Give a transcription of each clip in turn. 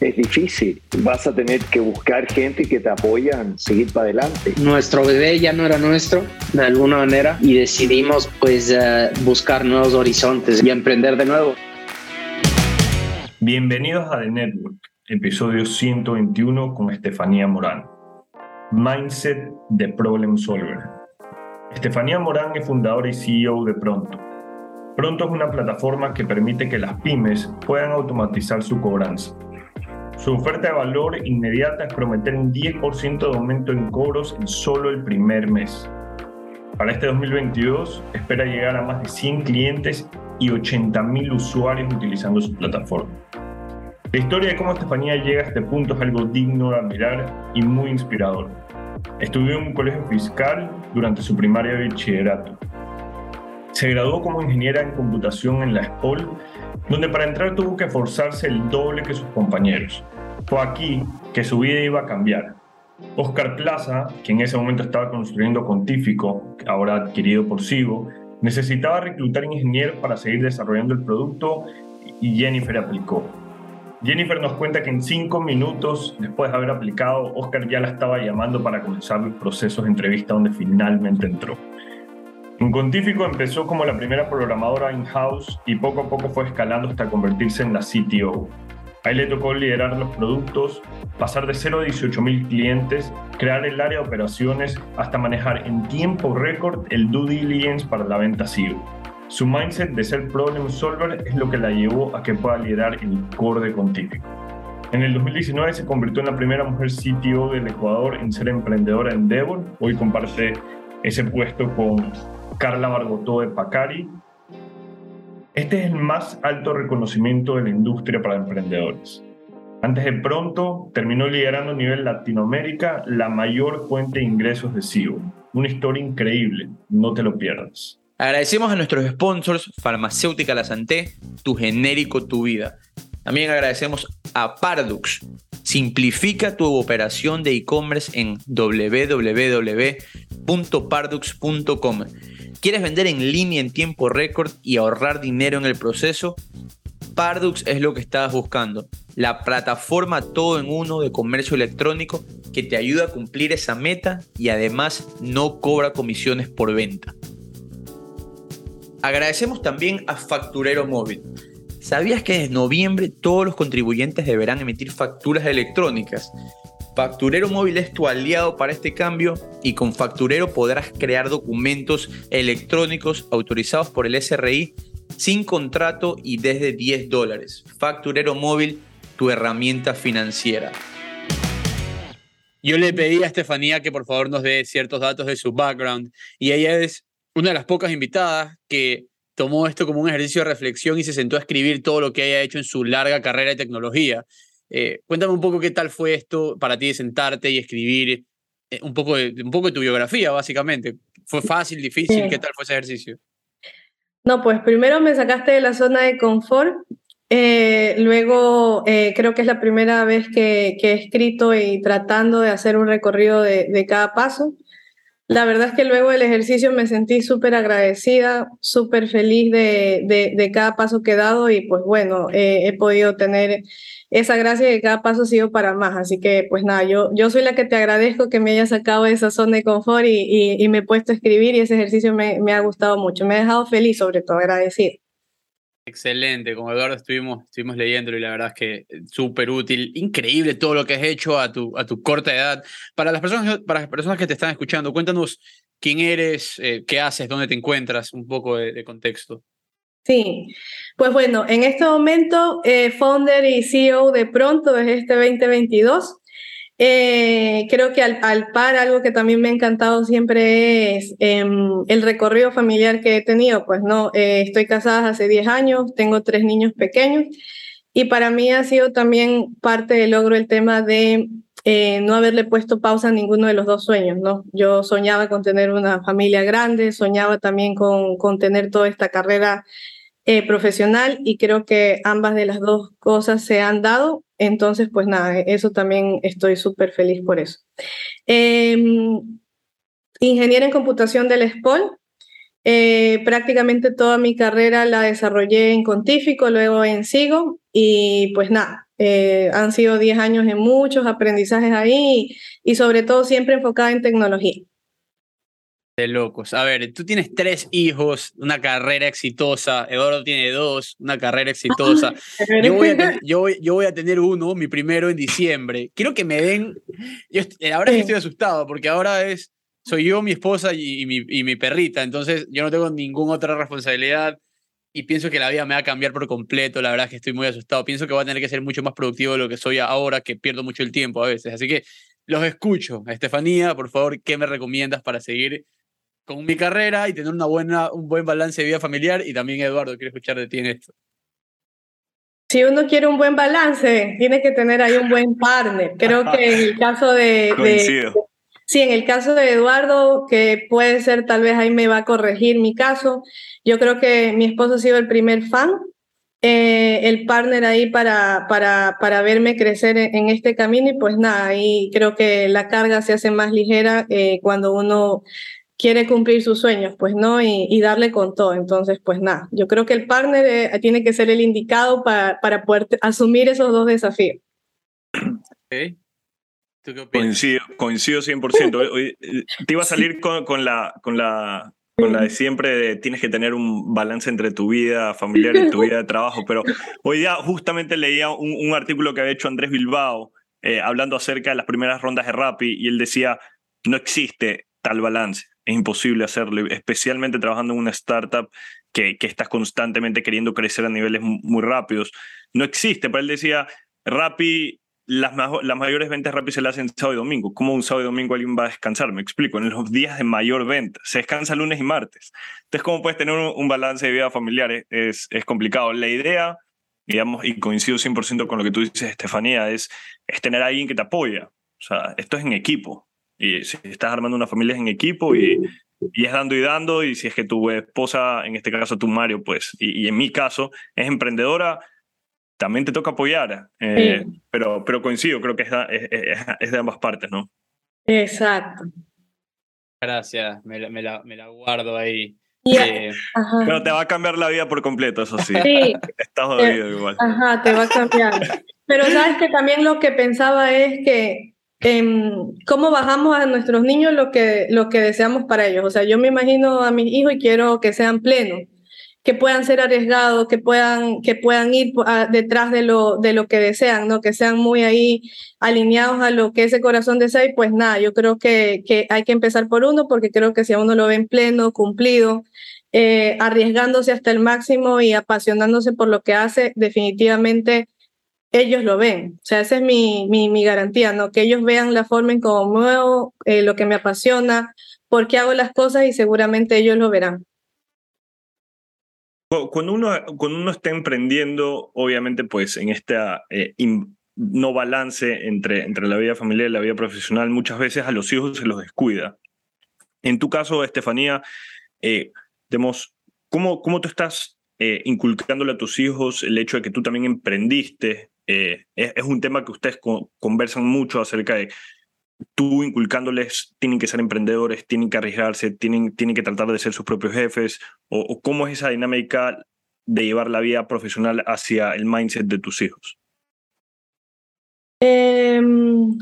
es difícil. Vas a tener que buscar gente que te apoyan, seguir para adelante. Nuestro bebé ya no era nuestro, de alguna manera, y decidimos pues eh, buscar nuevos horizontes y emprender de nuevo. Bienvenidos a The Network, episodio 121 con Estefanía Morán. Mindset de Problem Solver. Estefanía Morán es fundadora y CEO de Pronto. Pronto es una plataforma que permite que las pymes puedan automatizar su cobranza su oferta de valor inmediata es prometer un 10% de aumento en cobros en solo el primer mes. Para este 2022 espera llegar a más de 100 clientes y 80.000 usuarios utilizando su plataforma. La historia de cómo Estefanía llega a este punto es algo digno de admirar y muy inspirador. Estudió en un colegio fiscal durante su primaria de bachillerato. Se graduó como ingeniera en computación en la SPOL donde para entrar tuvo que esforzarse el doble que sus compañeros. Fue aquí que su vida iba a cambiar. Oscar Plaza, que en ese momento estaba construyendo Contífico, ahora adquirido por Sigo, necesitaba reclutar ingenieros para seguir desarrollando el producto y Jennifer aplicó. Jennifer nos cuenta que en cinco minutos después de haber aplicado, Oscar ya la estaba llamando para comenzar el proceso de entrevista donde finalmente entró. Contífico empezó como la primera programadora in-house y poco a poco fue escalando hasta convertirse en la CTO. Ahí le tocó liderar los productos, pasar de 0 a 18 mil clientes, crear el área de operaciones, hasta manejar en tiempo récord el due diligence para la venta SEO. Su mindset de ser problem solver es lo que la llevó a que pueda liderar el core de Contífico. En el 2019 se convirtió en la primera mujer CTO del Ecuador en ser emprendedora en Devon. Hoy comparte ese puesto con Carla Barbotó de Pacari. Este es el más alto reconocimiento de la industria para emprendedores. Antes de pronto, terminó liderando a nivel Latinoamérica la mayor fuente de ingresos de SEO. Una historia increíble, no te lo pierdas. Agradecemos a nuestros sponsors, Farmacéutica La Santé, Tu Genérico Tu Vida. También agradecemos a Pardux. Simplifica tu operación de e-commerce en www.pardux.com. ¿Quieres vender en línea en tiempo récord y ahorrar dinero en el proceso? Pardux es lo que estabas buscando. La plataforma todo en uno de comercio electrónico que te ayuda a cumplir esa meta y además no cobra comisiones por venta. Agradecemos también a Facturero Móvil. ¿Sabías que en noviembre todos los contribuyentes deberán emitir facturas electrónicas? Facturero Móvil es tu aliado para este cambio y con Facturero podrás crear documentos electrónicos autorizados por el SRI sin contrato y desde 10 dólares. Facturero Móvil, tu herramienta financiera. Yo le pedí a Estefanía que por favor nos dé ciertos datos de su background y ella es una de las pocas invitadas que tomó esto como un ejercicio de reflexión y se sentó a escribir todo lo que haya hecho en su larga carrera de tecnología. Eh, cuéntame un poco qué tal fue esto para ti de sentarte y escribir eh, un, poco de, un poco de tu biografía, básicamente. ¿Fue fácil, difícil? ¿Qué tal fue ese ejercicio? No, pues primero me sacaste de la zona de confort. Eh, luego creo que es la primera vez que, he escrito y tratando de hacer un recorrido de, cada paso. La verdad es que luego del ejercicio me sentí súper agradecida, súper feliz de, de, cada paso que he dado y pues bueno, he podido tener esa gracia de cada paso ha sido para más. Así que, pues nada, yo, yo soy la que te agradezco que me hayas sacado de esa zona de confort y, y, me he puesto a escribir y ese ejercicio me, me, ha gustado mucho. Me ha dejado feliz, sobre todo, agradecido. Excelente, con Eduardo estuvimos, estuvimos leyéndolo y la verdad es que eh, súper útil, increíble todo lo que has hecho a tu, a tu corta edad. Para las, personas, para las personas que te están escuchando, cuéntanos quién eres, eh, qué haces, dónde te encuentras, un poco de contexto. Sí, pues bueno, en este momento, eh, founder y CEO de Pronto desde este 2022. Eh, creo que al, par algo que también me ha encantado siempre es em, el recorrido familiar que he tenido. Pues no, eh, estoy casada hace 10 años, tengo tres niños pequeños y para mí ha sido también parte del logro el tema de eh, no haberle puesto pausa a ninguno de los dos sueños, ¿no? Yo soñaba con tener una familia grande, soñaba también con, con tener toda esta carrera eh, profesional y creo que ambas de las dos cosas se han dado. Entonces, pues nada, eso también estoy súper feliz por eso. Em, ingeniera en computación del SPOL. Eh, prácticamente toda mi carrera la desarrollé en Contífico, luego en Sigo y pues nada, eh, han sido 10 años de muchos aprendizajes ahí y sobre todo siempre enfocada en tecnología. De locos. A ver, tú tienes tres hijos, una carrera exitosa. Eduardo tiene dos, una carrera exitosa. Yo voy, a tener, yo, voy, a tener uno, mi primero en diciembre. Quiero que me den. Yo, ahora estoy asustado porque ahora es. Soy yo, mi esposa y, mi, y mi perrita. Entonces, yo no tengo ninguna otra responsabilidad y pienso que la vida me va a cambiar por completo. La verdad es que estoy muy asustado. Pienso que voy a tener que ser mucho más productivo de lo que soy ahora, que pierdo mucho el tiempo a veces. Así que los escucho. Estefanía, por favor, ¿qué me recomiendas para seguir con mi carrera y tener una buena, un buen balance de vida familiar. Y también, Eduardo, quiero escuchar de ti en esto. Si uno quiere un buen balance, tiene que tener ahí un buen partner. Creo que en el caso de, de, Sí, en el caso de Eduardo, que puede ser, tal vez ahí me va a corregir mi caso, yo creo que mi esposo ha sido el primer fan, eh, el partner ahí para, para, para verme crecer en, este camino y pues nada, ahí creo que la carga se hace más ligera eh, cuando uno quiere cumplir sus sueños, pues no, y, darle con todo. Entonces, pues nada, yo creo que el partner eh, tiene que ser el indicado para, para poder asumir esos dos desafíos. Okay. ¿Tú qué coincido, coincido 100%. Eh, te iba a salir con, con, la, con, la, con la de siempre de tienes que tener un balance entre tu vida familiar y tu vida de trabajo, pero hoy día justamente leía un, un artículo que había hecho Andrés Bilbao eh, hablando acerca de las primeras rondas de Rappi y él decía, no existe tal balance es imposible hacerlo, especialmente trabajando en una startup que, que estás constantemente queriendo crecer a niveles muy rápidos. No existe, pero él decía, Rappi, las, las mayores ventas Rappi se las hacen sábado y domingo. ¿Cómo un sábado y domingo alguien va a descansar? Me explico, en los días de mayor venta, se descansa lunes y martes. Entonces, ¿cómo puedes tener un, balance de vida familiar? Es, es complicado. La idea digamos, y coincido 100% con lo que tú dices, Estefanía, es, es tener a alguien que te apoya. O sea, esto es en equipo. Y si estás armando una familia es en equipo y, y, es dando y dando. Y si es que tu esposa, en este caso tu Mario, pues, y, en mi caso, es emprendedora, también te toca apoyar. Eh, pero, pero coincido, creo que es, es, de ambas partes, ¿no? Exacto. Gracias, me la, me la, me la guardo ahí. Eh, pero te va a cambiar la vida por completo, eso sí. sí. Estás jodido igual. Ajá, te va a cambiar. Pero sabes que también lo que pensaba es que Em, cómo bajamos a nuestros niños lo que, lo que deseamos para ellos. O sea, yo me imagino a mis hijos y quiero que sean plenos, que puedan ser arriesgados, que puedan, que puedan ir detrás de lo, de lo que desean, ¿no? que sean muy ahí alineados a lo que ese corazón desea. Y pues nada, yo creo que, que hay que empezar por uno, porque creo que si a uno lo ven pleno, cumplido, eh, arriesgándose hasta el máximo y apasionándose por lo que hace, definitivamente ellos lo ven. O sea, esa es mi, mi, garantía, ¿no? Que ellos vean la forma en cómo muevo, eh, lo que me apasiona, por qué hago las cosas y seguramente ellos lo verán. Cuando uno, cuando uno está emprendiendo, obviamente, pues en este no balance entre, entre la vida familiar y la vida profesional, muchas veces a los hijos se los descuida. En tu caso, Estefanía, eh, ¿cómo, ¿cómo tú estás eh, inculcándole a tus hijos el hecho de que tú también emprendiste eh, es, un tema que ustedes conversan mucho acerca de tú inculcándoles, tienen que ser emprendedores, tienen que arriesgarse, tienen, tienen que tratar de ser sus propios jefes, o, cómo es esa dinámica de llevar la vida profesional hacia el mindset de tus hijos. Em,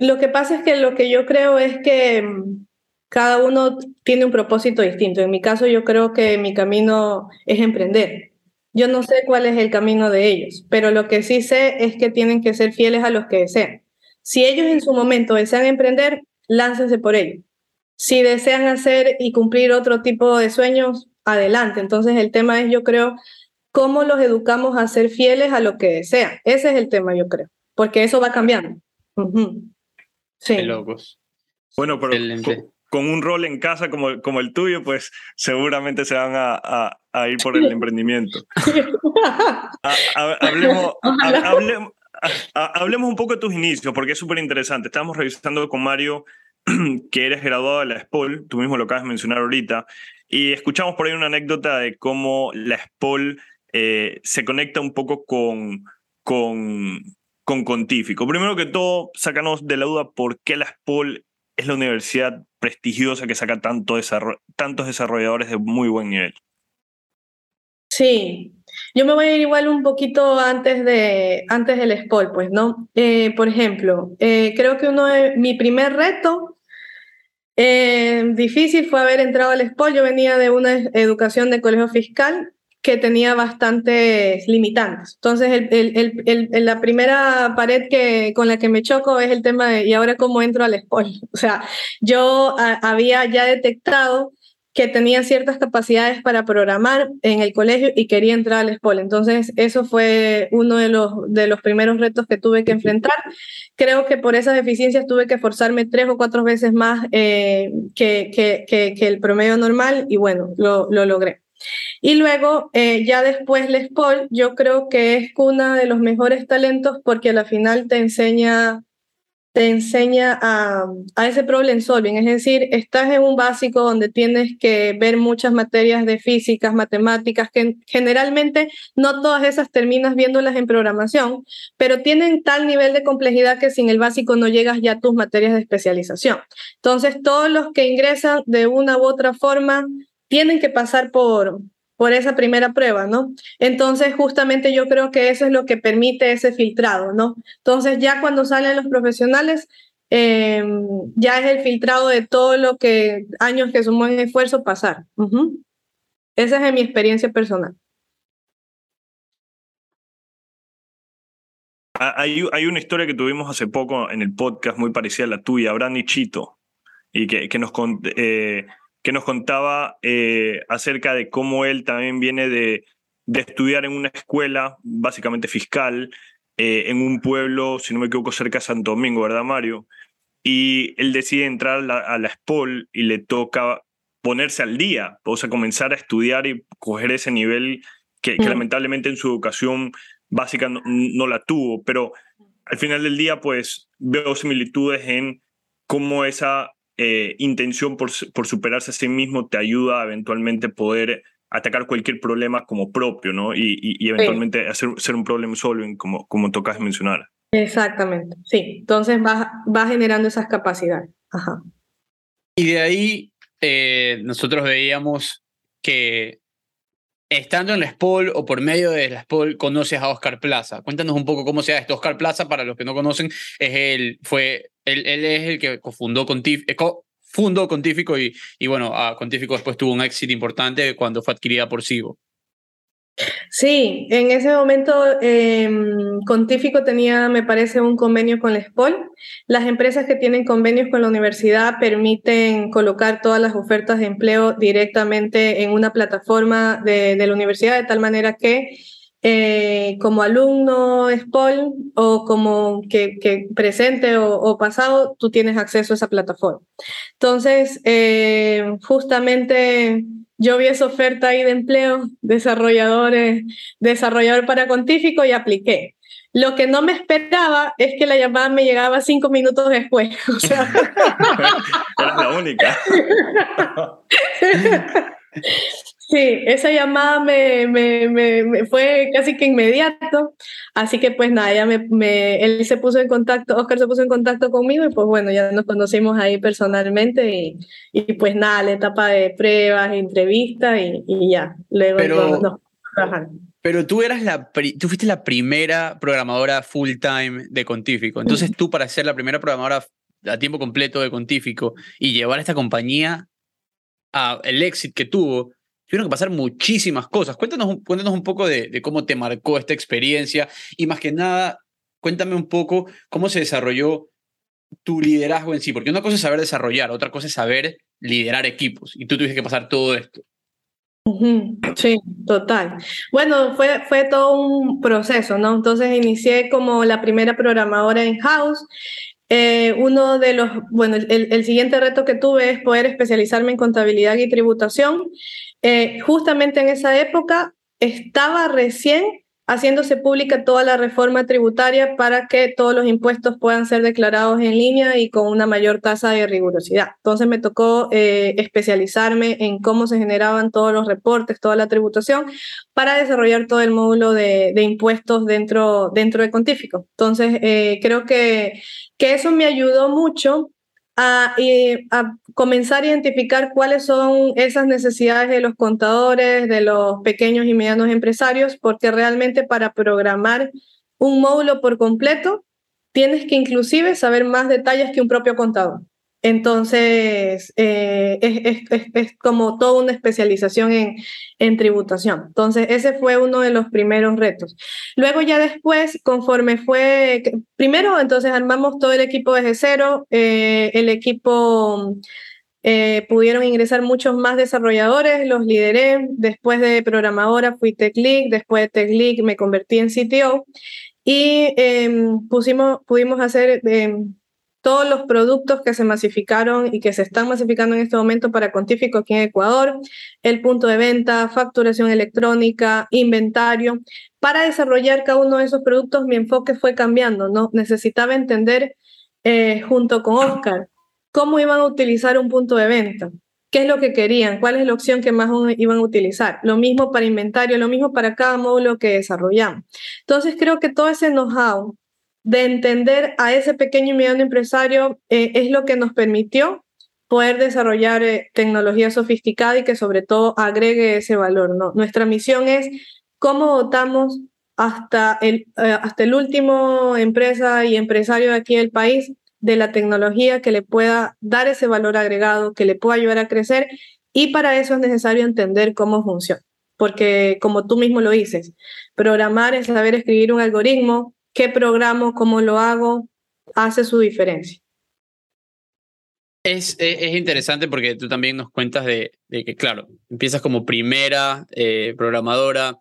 lo que pasa es que lo que yo creo es que em, cada uno tiene un propósito distinto. En mi caso, yo creo que mi camino es emprender. Yo no sé cuál es el camino de ellos, pero lo que sí sé es que tienen que ser fieles a los que desean. Si ellos en su momento desean emprender, láncense por ello. Si desean hacer y cumplir otro tipo de sueños, adelante. Entonces el tema es, yo creo, cómo los educamos a ser fieles a lo que desean. Ese es el tema, yo creo, porque eso va cambiando. Sí. locos. Bueno, pero con un rol en casa como, como el tuyo, pues seguramente se van a, a, ir por el emprendimiento. hablemos, hablemos un poco de tus inicios, porque es súper interesante. Estábamos revisando con Mario que eres graduado de la SPOL, tú mismo lo acabas de mencionar ahorita, y escuchamos por ahí una anécdota de cómo la SPOL eh, se conecta un poco con, con, con Contífico. Primero que todo, sácanos de la duda por qué la SPOL es la universidad prestigiosa que saca tanto tantos desarrolladores de muy buen nivel. Sí, yo me voy a ir igual un poquito antes, de, antes del SPOL, pues, ¿no? Eh, por ejemplo, eh, creo que uno de mi primer reto difícil fue haber entrado al SPOL. Yo venía de una educación de colegio fiscal que tenía bastantes limitantes. Entonces, la primera pared que, con la que me choco es el tema de, ¿y ahora cómo entro al SPOL? O sea, yo había ya detectado que tenía ciertas capacidades para programar en el colegio y quería entrar al SPOL. Entonces, eso fue uno de los, de los primeros retos que tuve que enfrentar. Creo que por esas deficiencias tuve que forzarme tres o cuatro veces más eh, que, que, que, el promedio normal y bueno, lo, lo logré. Y luego, eh, ya después Les Paul, yo creo que es una de los mejores talentos porque a la final te enseña, te enseña a, a, ese problem solving. Es decir, estás en un básico donde tienes que ver muchas materias de físicas, matemáticas, que generalmente no todas esas terminas viéndolas en programación, pero tienen tal nivel de complejidad que sin el básico no llegas ya a tus materias de especialización. Entonces, todos los que ingresan de una u otra forma tienen que pasar por, por esa primera prueba, ¿no? Entonces, justamente yo creo que eso es lo que permite ese filtrado, ¿no? Entonces, ya cuando salen los profesionales, em, ya es el filtrado de todo lo que años que sumó en esfuerzo pasar. Esa es mi experiencia personal. Ah, hay, hay, una historia que tuvimos hace poco en el podcast muy parecida a la tuya, Abraham Chito, y que, que nos, eh, que nos contaba eh, acerca de cómo él también viene de, de, estudiar en una escuela, básicamente fiscal, eh, en un pueblo, si no me equivoco, cerca de Santo Domingo, ¿verdad, Mario? Y él decide entrar a la, a la SPOL y le toca ponerse al día, o sea, comenzar a estudiar y coger ese nivel que, que lamentablemente en su educación básica no, no, la tuvo, pero al final del día, pues veo similitudes en cómo esa eh, intención por, por, superarse a sí mismo te ayuda a eventualmente poder atacar cualquier problema como propio, ¿no? Y, y, eventualmente hacer ser un problem solving, como, como tocas mencionar. Exactamente, sí. Entonces va, va generando esas capacidades. Ajá. Y de ahí eh, nosotros veíamos que estando en la SPOL o por medio de la SPOL conoces a Oscar Plaza. Cuéntanos un poco cómo sea esto. Oscar Plaza, para los que no conocen, es el, fue él, es el que cofundó Contífico, fundó Contífico y, y bueno, a Contífico después tuvo un éxito importante cuando fue adquirida por Sigo. Sí, en ese momento eh, Contífico tenía, me parece, un convenio con la SPOL. Las empresas que tienen convenios con la universidad permiten colocar todas las ofertas de empleo directamente en una plataforma de, la universidad, de tal manera que eh, como alumno SPOL o como que, que presente o, pasado, tú tienes acceso a esa plataforma. Entonces, eh, justamente yo vi esa oferta ahí de empleo, desarrolladores, desarrollador para Contífico y apliqué. Lo que no me esperaba es que la llamada me llegaba cinco minutos después. O sea... La única. Sí, esa llamada me, me, me, fue casi que inmediato, así que pues nada, ya me, él se puso en contacto, Oscar se puso en contacto conmigo y pues bueno, ya nos conocimos ahí personalmente y, y pues nada, la etapa de pruebas, entrevistas y, y ya, luego pero, no, Pero tú eras la, tú fuiste la primera programadora full time de Contífico, entonces tú para ser la primera programadora a tiempo completo de Contífico y llevar a esta compañía a el éxito que tuvo, tuvieron que pasar muchísimas cosas. Cuéntanos, cuéntanos un poco de, cómo te marcó esta experiencia y más que nada, cuéntame un poco cómo se desarrolló tu liderazgo en sí, porque una cosa es saber desarrollar, otra cosa es saber liderar equipos y tú tuviste que pasar todo esto. Sí, total. Bueno, fue, fue todo un proceso, ¿no? Entonces inicié como la primera programadora en house. Eh, uno de los, bueno, el, el, siguiente reto que tuve es poder especializarme en contabilidad y tributación. Eh, justamente en esa época estaba recién haciéndose pública toda la reforma tributaria para que todos los impuestos puedan ser declarados en línea y con una mayor tasa de rigurosidad. Entonces me tocó eh, especializarme en cómo se generaban todos los reportes, toda la tributación, para desarrollar todo el módulo de, impuestos dentro, dentro de Contífico. Entonces eh, creo que, que eso me ayudó mucho a, comenzar a identificar cuáles son esas necesidades de los contadores, de los pequeños y medianos empresarios, porque realmente para programar un módulo por completo, tienes que inclusive saber más detalles que un propio contador. Entonces, eh, es, como toda una especialización en, en, tributación. Entonces, ese fue uno de los primeros retos. Luego ya después, conforme fue, primero, entonces armamos todo el equipo desde cero, eh, el equipo... Eh, pudieron ingresar muchos más desarrolladores, los lideré. Después de programadora fui Tech Lead, después de Tech Lead me convertí en CTO y em, pusimos, pudimos hacer em, todos los productos que se masificaron y que se están masificando en este momento para Contífico aquí en Ecuador, el punto de venta, facturación electrónica, inventario. Para desarrollar cada uno de esos productos, mi enfoque fue cambiando, ¿no? Necesitaba entender eh, junto con Oscar cómo iban a utilizar un punto de venta, qué es lo que querían, cuál es la opción que más iban a utilizar. Lo mismo para inventario, lo mismo para cada módulo que desarrollamos. Entonces creo que todo ese know-how de entender a ese pequeño y mediano empresario eh, es lo que nos permitió poder desarrollar eh, tecnología sofisticada y que sobre todo agregue ese valor. Nuestra misión es cómo dotamos hasta el, eh, hasta el último empresa y empresario de aquí del país de la tecnología que le pueda dar ese valor agregado, que le pueda ayudar a crecer y para eso es necesario entender cómo funciona. Porque como tú mismo lo dices, programar es saber escribir un algoritmo, qué programo, cómo lo hago, hace su diferencia. Es, es, interesante porque tú también nos cuentas de, que, claro, empiezas como primera eh, programadora,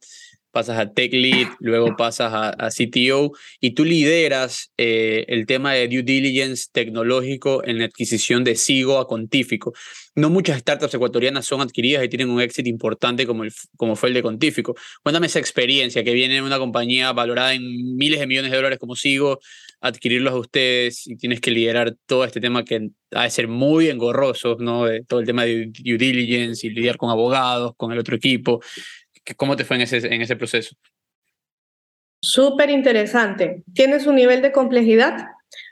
pasas a Tech Lead, luego pasas a, a CTO y tú lideras eh, el tema de due diligence tecnológico en la adquisición de SIGO a Contífico. No muchas startups ecuatorianas son adquiridas y tienen un éxito importante como, el, como fue el de Contífico. Cuéntame esa experiencia que viene una compañía valorada en miles de millones de dólares como SIGO, adquirirlos a ustedes y tienes que liderar todo este tema que ha de ser muy engorroso, ¿no? De todo el tema de due diligence y lidiar con abogados, con el otro equipo. ¿Cómo te fue en ese, en ese proceso? Súper interesante. Tiene su nivel de complejidad.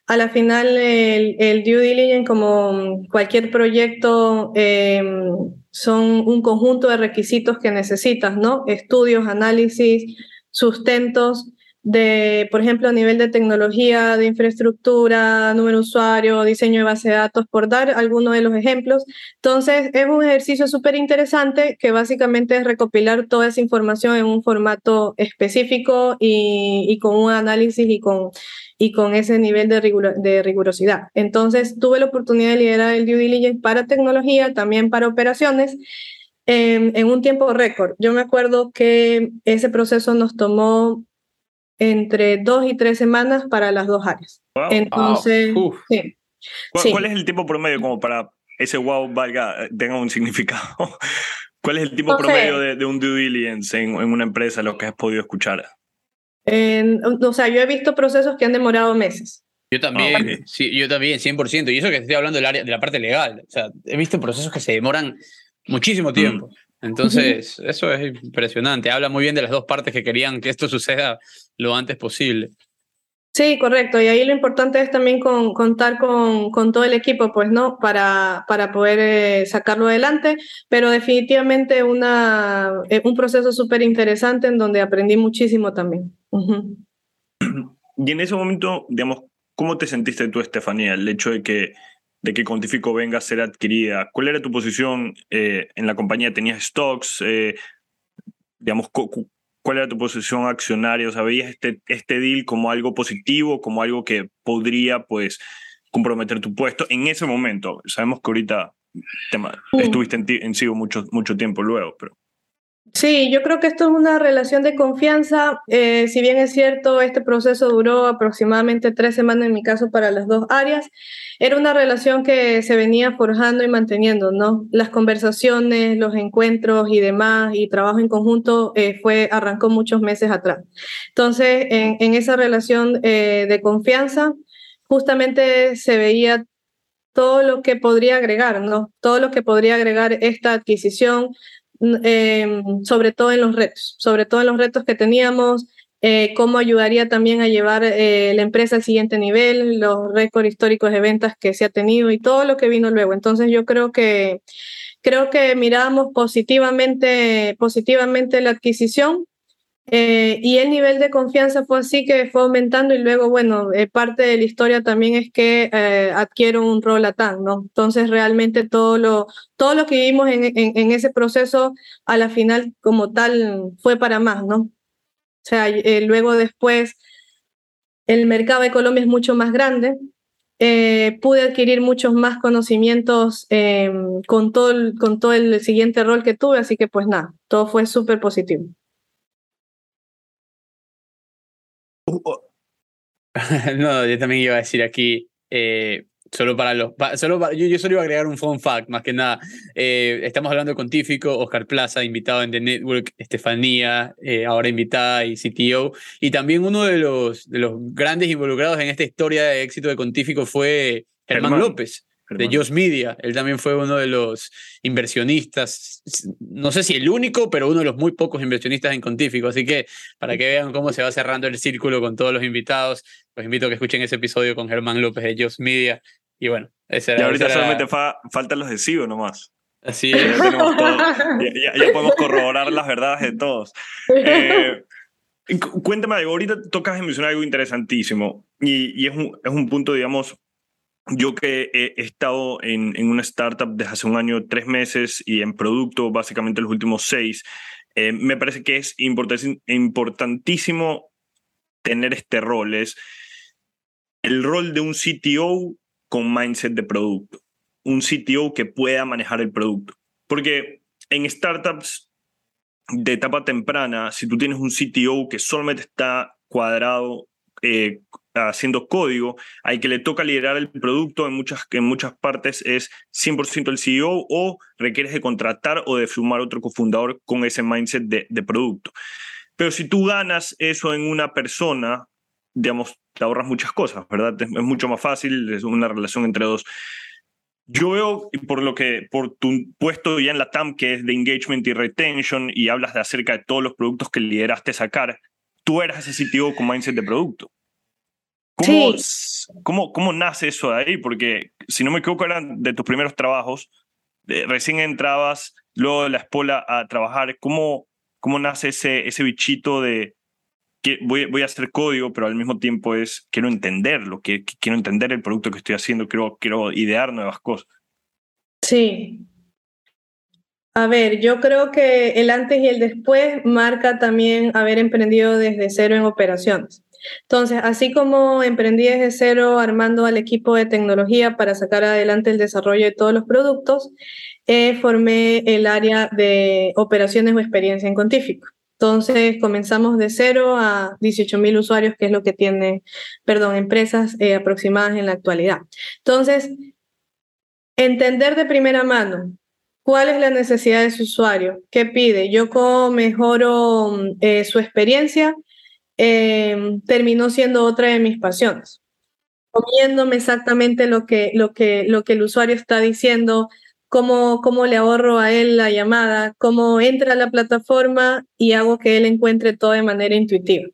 A la final, el, due diligence, como cualquier proyecto, em, son un conjunto de requisitos que necesitas, ¿no? Estudios, análisis, sustentos de, por ejemplo, a nivel de tecnología, de infraestructura, número de usuario, diseño de base de datos, por dar algunos de los ejemplos. Entonces, es un ejercicio súper interesante que básicamente es recopilar toda esa información en un formato específico y, con un análisis y con, y con ese nivel de, de rigurosidad. Entonces, tuve la oportunidad de liderar el due diligence para tecnología, también para operaciones. En un tiempo récord. Yo me acuerdo que ese proceso nos tomó entre dos y tres semanas para las dos áreas. Entonces, sí. ¿Cuál, es el tiempo promedio como para ese wow valga, tenga un significado? ¿Cuál es el tiempo promedio de, un due diligence en, en, una empresa, lo que has podido escuchar? o sea, yo he visto procesos que han demorado meses. Yo también, sí, yo también, 100%. Y eso que estoy hablando del área, de la parte legal. O sea, he visto procesos que se demoran muchísimo tiempo. Entonces, eso es impresionante. Habla muy bien de las dos partes que querían que esto suceda lo antes posible. Sí, correcto. Y ahí lo importante es también con, contar con, con, todo el equipo, pues, ¿no? Para, para poder eh, sacarlo adelante. Pero definitivamente una, eh, un proceso súper interesante en donde aprendí muchísimo también. Y en ese momento, digamos, ¿cómo te sentiste tú, Estefanía? El hecho de que de que Contifico venga a ser adquirida. ¿Cuál era tu posición eh, en la compañía? ¿Tenías stocks? Eh, digamos, ¿cuál era tu posición accionaria? O ¿veías este, este deal como algo positivo, como algo que podría, pues, comprometer tu puesto en ese momento? Sabemos que ahorita estuviste en, en, Sigo mucho, mucho tiempo luego, pero... Sí, yo creo que esto es una relación de confianza. Eh, si bien es cierto, este proceso duró aproximadamente tres semanas en mi caso para las dos áreas. Era una relación que se venía forjando y manteniendo, ¿no? Las conversaciones, los encuentros y demás, y trabajo en conjunto eh, fue arrancó muchos meses atrás. Entonces, en, esa relación eh, de confianza, justamente se veía todo lo que podría agregar, ¿no? Todo lo que podría agregar esta adquisición, Em, sobre todo en los retos, sobre todo en los retos que teníamos, eh, cómo ayudaría también a llevar eh, la empresa al siguiente nivel, los récords históricos de ventas que se ha tenido y todo lo que vino luego. Entonces yo creo que creo que miramos positivamente positivamente la adquisición eh, y el nivel de confianza fue así que fue aumentando y luego, bueno, eh, parte de la historia también es que eh, adquiero un rol ATAN, ¿no? Entonces realmente todo lo, todo lo que vivimos en, en, ese proceso a la final como tal fue para más, ¿no? O sea, luego después el mercado de Colombia es mucho más grande, pude adquirir muchos más conocimientos con, todo con todo el siguiente rol que tuve, así que pues nada, todo fue súper positivo. no, yo también iba a decir aquí, eh, solo para los. solo yo, solo iba a agregar un fun fact, más que nada. Eh, estamos hablando de Contífico, Oscar Plaza, invitado en The Network, Estefanía, eh, ahora invitada y CTO. Y también uno de los, de los grandes involucrados en esta historia de éxito de Contífico fue Germán. López de Just Media. Él también fue uno de los inversionistas, no sé si el único, pero uno de los muy pocos inversionistas en Contífico. Así que para que vean cómo se va cerrando el círculo con todos los invitados, los invito a que escuchen ese episodio con Germán López de Just Media. Y bueno, ese era, Y ahorita solamente faltan los de Cibo nomás. Así es. Ya, ya, podemos corroborar las verdades de todos. Eh, cuéntame algo, ahorita tocas mencionar algo interesantísimo y, y es, un, es un punto, digamos, yo que he estado en, una startup desde hace un año, tres meses y en producto básicamente los últimos seis, eh, me parece que es importantísimo tener este rol. Es el rol de un CTO con mindset de producto. Un CTO que pueda manejar el producto. Porque en startups de etapa temprana, si tú tienes un CTO que solamente está cuadrado eh, haciendo código, hay que le toca liderar el producto, en muchas, en muchas partes es 100% el CEO o requieres de contratar o de sumar otro cofundador con ese mindset de, de producto. Pero si tú ganas eso en una persona, digamos, te ahorras muchas cosas, ¿verdad? Es, mucho más fácil, es una relación entre dos. Yo veo, por lo que, por tu puesto ya en la TAM, que es de engagement y retention, y hablas de acerca de todos los productos que lideraste sacar, tú eras ese CTO con mindset de producto. ¿Cómo, ¿cómo, ¿Cómo nace eso de ahí? Porque, si no me equivoco, eran de tus primeros trabajos. recién entrabas, luego de la espola a trabajar. ¿Cómo, cómo nace ese, ese bichito de que voy, voy a hacer código, pero al mismo tiempo es quiero entenderlo, que, quiero entender el producto que estoy haciendo, quiero, quiero idear nuevas cosas? Sí. A ver, yo creo que el antes y el después marca también haber emprendido desde cero en operaciones. Entonces, así como emprendí desde cero armando al equipo de tecnología para sacar adelante el desarrollo de todos los productos, eh, formé el área de operaciones o experiencia en Contífico. Entonces comenzamos de cero a 18 mil usuarios, que es lo que tiene, perdón, empresas eh, aproximadas en la actualidad. Entonces, entender de primera mano cuál es la necesidad de su usuario, qué pide, yo cómo mejoro eh, su experiencia Em, terminó siendo otra de mis pasiones. Comiéndome exactamente lo que, lo que, lo que el usuario está diciendo, cómo, cómo le ahorro a él la llamada, cómo entra a la plataforma y hago que él encuentre todo de manera intuitiva.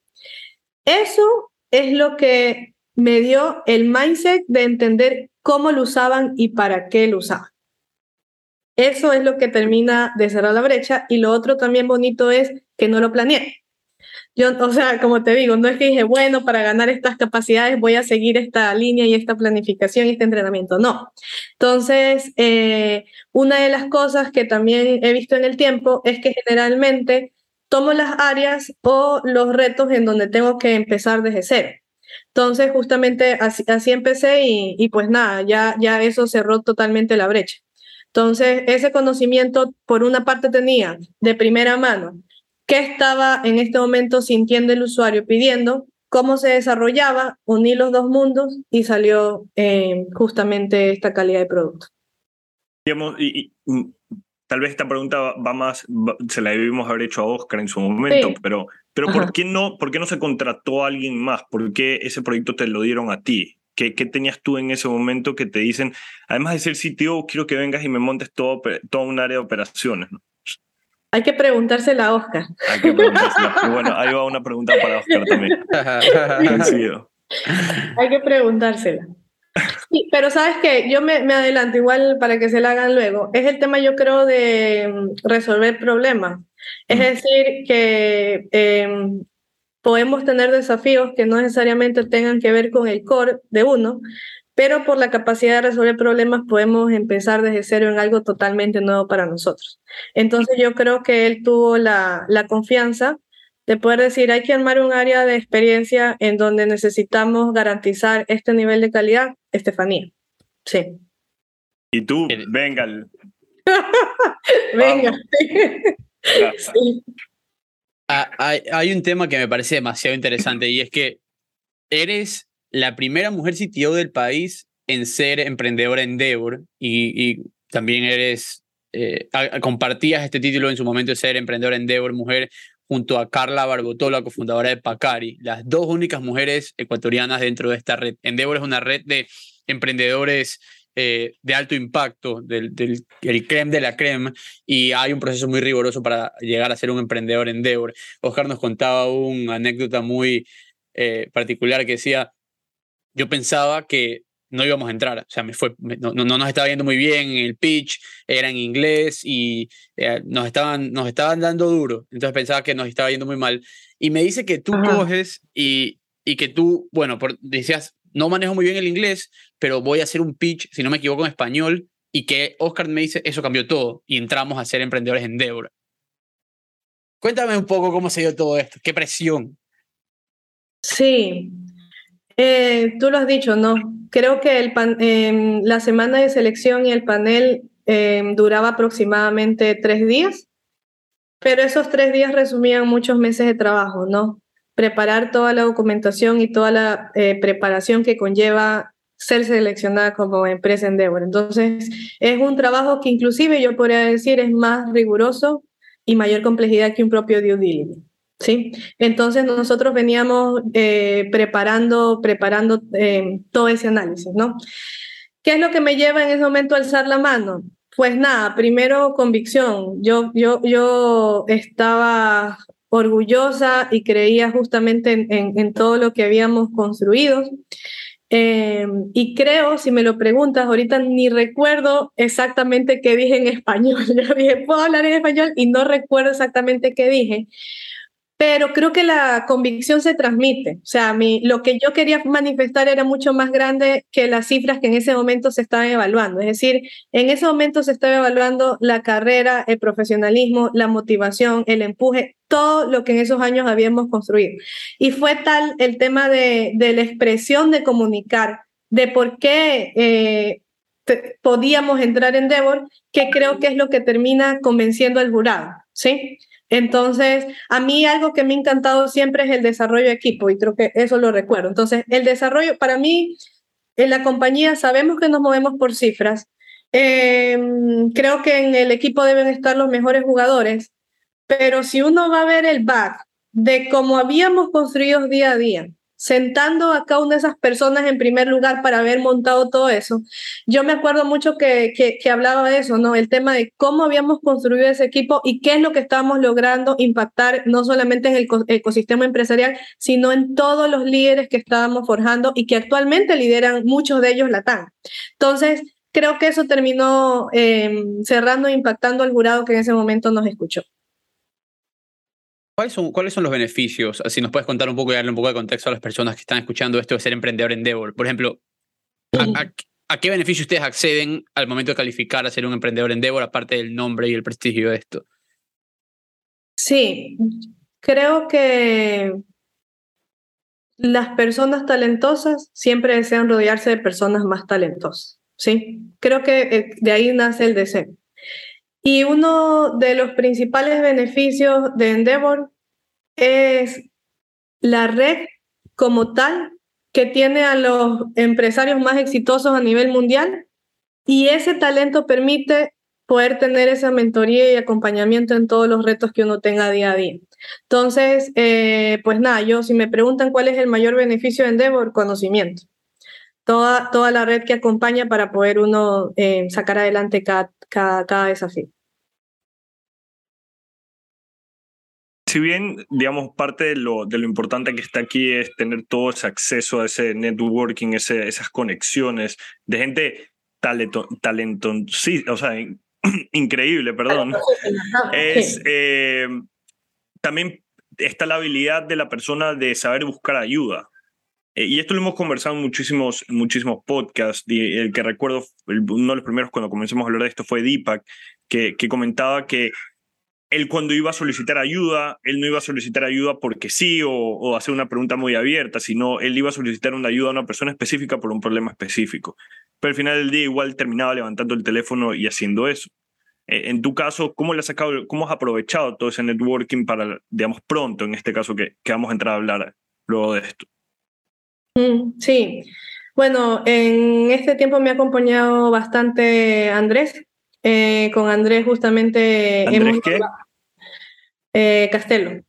Eso es lo que me dio el mindset de entender cómo lo usaban y para qué lo usaban. Eso es lo que termina de cerrar la brecha y lo otro también bonito es que no lo planeé. Yo, o sea, como te digo, no es que dije, bueno, para ganar estas capacidades voy a seguir esta línea y esta planificación y este entrenamiento. No. Entonces, eh, una de las cosas que también he visto en el tiempo es que generalmente tomo las áreas o los retos en donde tengo que empezar desde cero. Entonces, justamente así, así empecé y, y, pues nada, ya, ya eso cerró totalmente la brecha. Entonces, ese conocimiento, por una parte, tenía de primera mano qué estaba en este momento sintiendo el usuario pidiendo, cómo se desarrollaba, uní los dos mundos y salió eh, justamente esta calidad de producto. Digamos, y, y, mm, tal vez esta pregunta va más, va- se la debimos haber hecho a Oscar en su momento, Sí. pero, pero Ajá. ¿por, qué no, ¿por qué no se contrató a alguien más? ¿Por qué ese proyecto te lo dieron a ti? ¿Qué, qué tenías tú en ese momento que te dicen, además de ser sitio, quiero que vengas y me montes todo, toda un área de operaciones? ¿no? Hay que preguntársela a Oscar. Hay que preguntárselo. Y bueno, ahí va una pregunta para Oscar también. Hay que preguntársela. Sí, pero sabes que yo me, me adelanto igual para que se la hagan luego. Es el tema, yo creo, de mm, resolver problemas. Es decir, que eh, podemos tener desafíos que no necesariamente tengan que ver con el core de uno, pero por la capacidad de resolver problemas podemos empezar desde cero en algo totalmente nuevo para nosotros. Entonces yo creo que él tuvo la, la confianza de poder decir, hay que armar un área de experiencia en donde necesitamos garantizar este nivel de calidad, Estefanía. Sí. Y tú, venga. el- Venga. la- Sí. Ah, hay, hay un tema que me parece demasiado interesante y es que eres la primera mujer CTO del país en ser emprendedora en Endeavor y, también eres, eh, compartías este título en su momento de ser emprendedora en Endeavor, mujer, junto a Carla Barbotola, cofundadora de Pacari, las dos únicas mujeres ecuatorianas dentro de esta red. Endeavor es una red de emprendedores eh, de alto impacto, del, del el creme de la creme, y hay un proceso muy riguroso para llegar a ser un emprendedor en Endeavor. Oscar nos contaba una anécdota muy eh, particular que decía, yo pensaba que no íbamos a entrar, o sea, me fue, me- no, no no nos estaba yendo muy bien en el pitch, era en inglés y eh, nos, estaban, nos estaban dando duro, entonces pensaba que nos estaba yendo muy mal. Y me dice que tú Ajá. coges y, y que tú, bueno, por, decías, no manejo muy bien el inglés, pero voy a hacer un pitch, si no me equivoco, en español, y que Oscar me dice, eso cambió todo, y entramos a ser emprendedores en Débora. Cuéntame un poco cómo se dio todo esto, qué presión. Sí, Eh, tú lo has dicho, ¿no? Creo que em, la semana de selección y el panel em, duraba aproximadamente tres días, pero esos tres días resumían muchos meses de trabajo, ¿no? Preparar toda la documentación y toda la eh, preparación que conlleva ser seleccionada como empresa Endeavor. Entonces, es un trabajo que inclusive yo podría decir es más riguroso y mayor complejidad que un propio due diligence. ¿Sí? Entonces nosotros veníamos eh, preparando, preparando eh, todo ese análisis, ¿no? ¿Qué es lo que me lleva en ese momento a alzar la mano? Pues nada, primero convicción. Yo, yo, yo estaba orgullosa y creía justamente en, en, en todo lo que habíamos construido. Eh, y creo, si me lo preguntas, ahorita ni recuerdo exactamente qué dije en español. Yo dije, puedo hablar en español y no recuerdo exactamente qué dije pero creo que la convicción se transmite. O sea, mi, lo que yo quería manifestar era mucho más grande que las cifras que en ese momento se estaban evaluando. Es decir, en ese momento se estaba evaluando la carrera, el profesionalismo, la motivación, el empuje, todo lo que en esos años habíamos construido. Y fue tal el tema de, de la expresión de comunicar, de por qué eh, te, podíamos entrar en Devor, que creo que es lo que termina convenciendo al jurado. ¿Sí? Entonces, a mí algo que me ha encantado siempre es el desarrollo de equipo y creo que eso lo recuerdo. Entonces, el desarrollo, para mí, en la compañía sabemos que nos movemos por cifras. Eh, creo que en el equipo deben estar los mejores jugadores, pero si uno va a ver el back de cómo habíamos construido día a día, sentando a cada una de esas personas en primer lugar para haber montado todo eso. Yo me acuerdo mucho que, que, hablaba de eso, ¿no? El tema de cómo habíamos construido ese equipo y qué es lo que estábamos logrando impactar no solamente en el ecosistema empresarial, sino en todos los líderes que estábamos forjando y que actualmente lideran muchos de ellos la TAN. Entonces, creo que eso terminó eh, cerrando e impactando al jurado que en ese momento nos escuchó. ¿Cuáles son, ¿Cuáles son los beneficios? Si nos puedes contar un poco y darle un poco de contexto a las personas que están escuchando esto de ser emprendedor en Endeavor. Por ejemplo, ¿a, a, a qué beneficio ustedes acceden al momento de calificar a ser un emprendedor en Endeavor, aparte del nombre y el prestigio de esto? Sí, creo que las personas talentosas siempre desean rodearse de personas más talentosas. sí. Creo que eh, de ahí nace el deseo. Y uno de los principales beneficios de Endeavor es la red como tal que tiene a los empresarios más exitosos a nivel mundial y ese talento permite poder tener esa mentoría y acompañamiento en todos los retos que uno tenga día a día. Entonces, eh, pues nada, yo si me preguntan cuál es el mayor beneficio de Endeavor, conocimiento. Toda, toda la red que acompaña para poder uno eh, sacar adelante cada, cada, cada desafío. si bien, digamos, parte de lo, de lo importante que está aquí es tener todo ese acceso a ese networking, ese, esas conexiones de gente talento, talento sí, o sea, increíble, perdón, es eh, también está la habilidad de la persona de saber buscar ayuda. Eh, y esto lo hemos conversado en muchísimos, muchísimos podcasts. El que recuerdo, uno de los primeros cuando comenzamos a hablar de esto fue Deepak, que, que comentaba que él cuando iba a solicitar ayuda, él no iba a solicitar ayuda porque sí o, hacer una pregunta muy abierta, sino él iba a solicitar una ayuda a una persona específica por un problema específico. Pero al final del día igual terminaba levantando el teléfono y haciendo eso. Eh, en tu caso, ¿cómo, le has sacado, ¿cómo has aprovechado todo ese networking para, digamos, pronto, en este caso que, que vamos a entrar a hablar luego de esto? Sí, bueno, en este tiempo me ha acompañado bastante Andrés. Eh, con Andrés justamente... ¿Andrés qué? Eh, Castelo.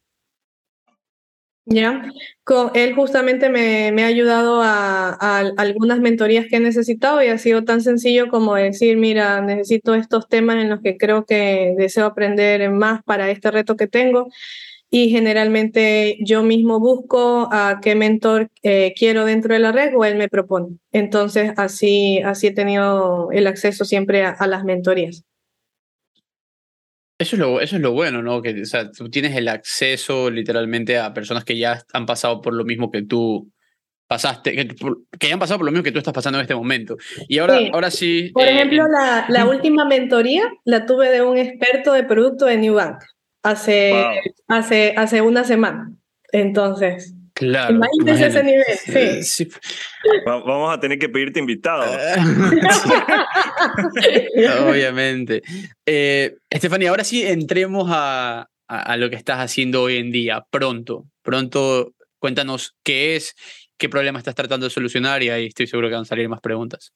¿Ya? Con él justamente me, me ha ayudado a, algunas mentorías que he necesitado y ha sido tan sencillo como decir, mira, necesito estos temas en los que creo que deseo aprender más para este reto que tengo y generalmente yo mismo busco a qué mentor eh, quiero dentro de la red o él me propone. Entonces así, así he tenido el acceso siempre a las mentorías. Eso es, lo, eso es lo bueno, ¿no? Que o sea, tú tienes el acceso literalmente a personas que ya han pasado por lo mismo que tú pasaste, que, que ya han pasado por lo mismo que tú estás pasando en este momento. Y ahora sí. Ahora sí por eh, ejemplo, la, la, última mentoría la tuve de un experto de producto de New Bank hace, hace, hace una semana. Entonces, Claro. Imagínese ese nivel, sí. Vamos a tener que pedirte invitado. Obviamente. Eh, Estefanía, ahora sí entremos a, a, lo que estás haciendo hoy en día, pronto. Pronto, cuéntanos qué es, qué problema estás tratando de solucionar y ahí estoy seguro que van a salir más preguntas.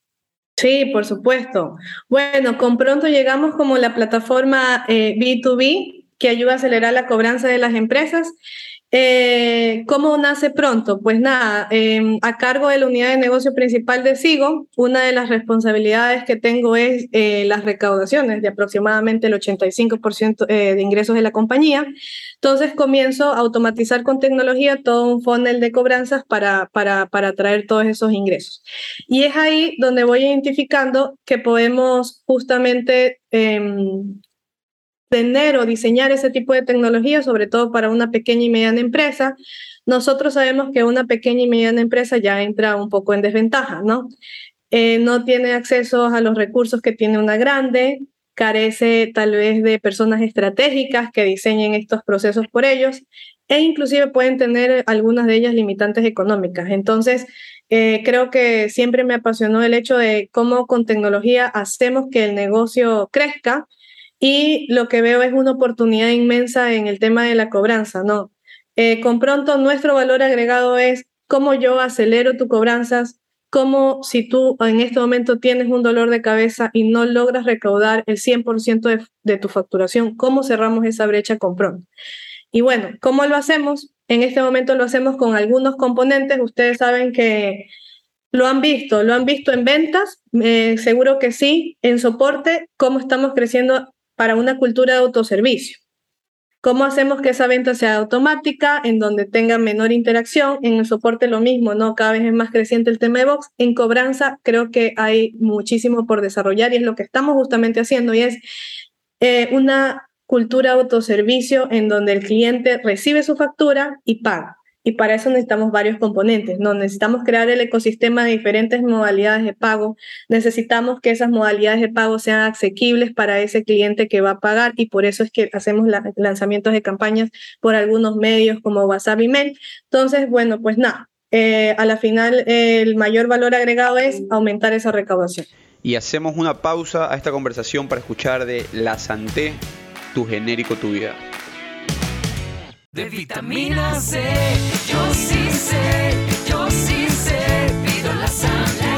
Sí, por supuesto. Bueno, con pronto llegamos como la plataforma eh, B2B que ayuda a acelerar la cobranza de las empresas eh, ¿Cómo nace pronto? Pues nada, eh, a cargo de la unidad de negocio principal de SIGO, una de las responsabilidades que tengo es eh, las recaudaciones de aproximadamente el 85% eh, de ingresos de la compañía. Entonces comienzo a automatizar con tecnología todo un funnel de cobranzas para, para, para traer todos esos ingresos. Y es ahí donde voy identificando que podemos justamente em, tener o diseñar ese tipo de tecnología, sobre todo para una pequeña y mediana empresa, nosotros sabemos que una pequeña y mediana empresa ya entra un poco en desventaja, ¿no? Eh, no tiene acceso a los recursos que tiene una grande, carece tal vez de personas estratégicas que diseñen estos procesos por ellos e inclusive pueden tener algunas de ellas limitantes económicas. Entonces, eh, creo que siempre me apasionó el hecho de cómo con tecnología hacemos que el negocio crezca y lo que veo es una oportunidad inmensa en el tema de la cobranza, ¿no? Eh, con pronto nuestro valor agregado es cómo yo acelero tus cobranzas, cómo si tú en este momento tienes un dolor de cabeza y no logras recaudar el 100% de, de tu facturación, cómo cerramos esa brecha con pronto. Y bueno, ¿cómo lo hacemos? En este momento lo hacemos con algunos componentes. Ustedes saben que lo han visto, lo han visto en ventas, eh, seguro que sí, en soporte, cómo estamos creciendo para una cultura de autoservicio. ¿Cómo hacemos que esa venta sea automática, en donde tenga menor interacción? En el soporte lo mismo, ¿no? Cada vez es más creciente el tema de Vox. En cobranza creo que hay muchísimo por desarrollar y es lo que estamos justamente haciendo y es eh, una cultura autoservicio en donde el cliente recibe su factura y paga. Y para eso necesitamos varios componentes, ¿no? Necesitamos crear el ecosistema de diferentes modalidades de pago. Necesitamos que esas modalidades de pago sean asequibles para ese cliente que va a pagar y por eso es que hacemos lanzamientos de campañas por algunos medios como WhatsApp y Mail. Entonces, bueno, pues nada, eh, a la final el mayor valor agregado es aumentar esa recaudación. y hacemos una pausa a esta conversación para escuchar de La Santé, tu genérico, tu vida. De vitamina C, yo sí sé, yo sí sé, pido la Santé.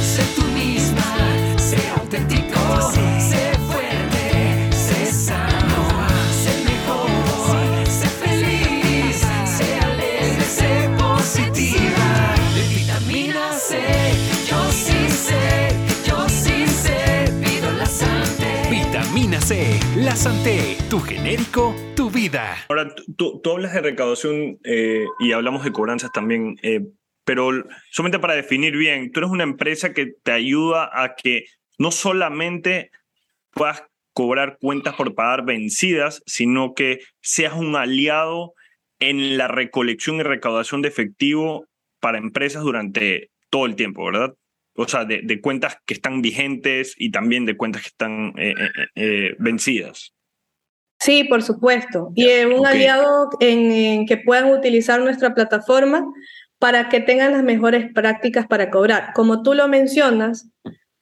Sé tú misma, sé auténtico, sé fuerte, sé sano, sé mejor, sé feliz, sé alegre, sé positiva. De vitamina C, yo sí sé, yo sí sé, pido la Santé. Vitamina C, la Santé, tu genérico, Ahora, tú, tú hablas de recaudación eh, y hablamos de cobranzas también, eh, pero solamente para definir bien, tú eres una empresa que te ayuda a que no solamente puedas cobrar cuentas por pagar vencidas, sino que seas un aliado en la recolección y recaudación de efectivo para empresas durante todo el tiempo, ¿verdad? O sea, de, de cuentas que están vigentes y también de cuentas que están eh, eh, eh, vencidas. Sí, por supuesto. Y un aliado en, en que puedan utilizar nuestra plataforma para que tengan las mejores prácticas para cobrar. Como tú lo mencionas,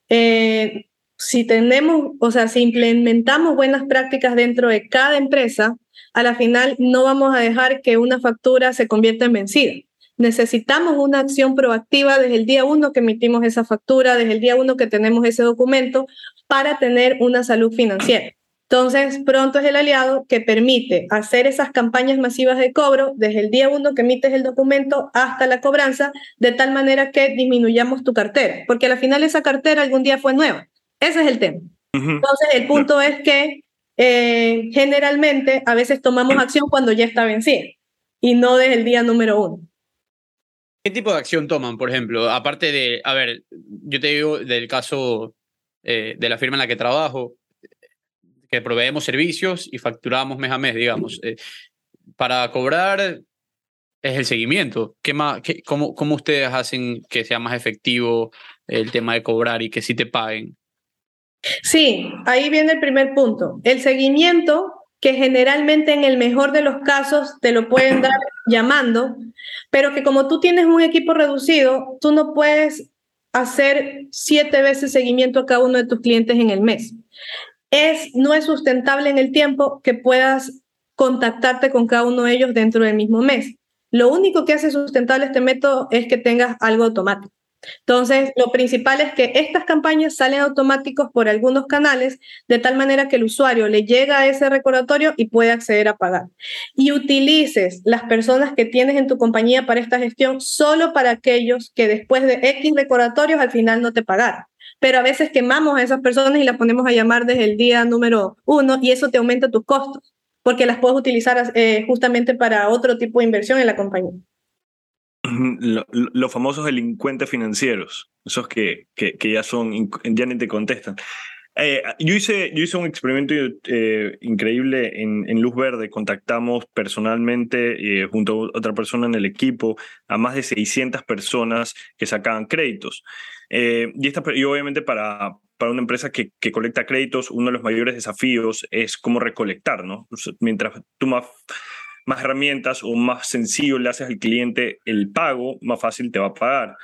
eh, si tenemos, o sea, si implementamos buenas prácticas dentro de cada empresa, a la final no vamos a dejar que una factura se convierta en vencida. Necesitamos una acción proactiva desde el día uno que emitimos esa factura, desde el día uno que tenemos ese documento, para tener una salud financiera. Entonces, pronto es el aliado que permite hacer esas campañas masivas de cobro desde el día uno que emites el documento hasta la cobranza, de tal manera que disminuyamos tu cartera, porque al final esa cartera algún día fue nueva. Ese es el tema. Entonces, el punto es que eh, generalmente a veces tomamos acción cuando ya está vencida y no desde el día número uno. ¿Qué tipo de acción toman, por ejemplo? Aparte de, a ver, yo te digo del caso eh, de la firma en la que trabajo, que proveemos servicios y facturamos mes a mes, digamos. Eh, para cobrar es el seguimiento. ¿Qué más, cómo, ¿Cómo ustedes hacen que sea más efectivo el tema de cobrar y que sí te paguen? Sí, ahí viene el primer punto. El seguimiento, que generalmente en el mejor de los casos te lo pueden dar llamando, pero que como tú tienes un equipo reducido, tú no puedes hacer siete veces seguimiento a cada uno de tus clientes en el mes. Es, no es sustentable en el tiempo que puedas contactarte con cada uno de ellos dentro del mismo mes. Lo único que hace sustentable este método es que tengas algo automático. Entonces, lo principal es que estas campañas salen automáticos por algunos canales, de tal manera que el usuario le llega a ese recordatorio y puede acceder a pagar. Y utilices las personas que tienes en tu compañía para esta gestión solo para aquellos que después de X recordatorios al final no te pagaron. Pero a veces quemamos a esas personas y las ponemos a llamar desde el día número uno y eso te aumenta tus costos, porque las puedes utilizar eh, justamente para otro tipo de inversión en la compañía. Lo- lo- los famosos delincuentes financieros, esos que, que, ya son, ya ni te contestan. Eh, yo, hice, yo hice un experimento eh, increíble en, en Luz Verde. Contactamos personalmente, eh, junto a otra persona en el equipo, a más de 600 personas que sacaban créditos. Eh, y, esta, y obviamente para, para una empresa que, que colecta créditos, uno de los mayores desafíos es cómo recolectar, ¿no? O sea, mientras tú más, más herramientas o más sencillo le haces al cliente el pago, más fácil te va a pagar.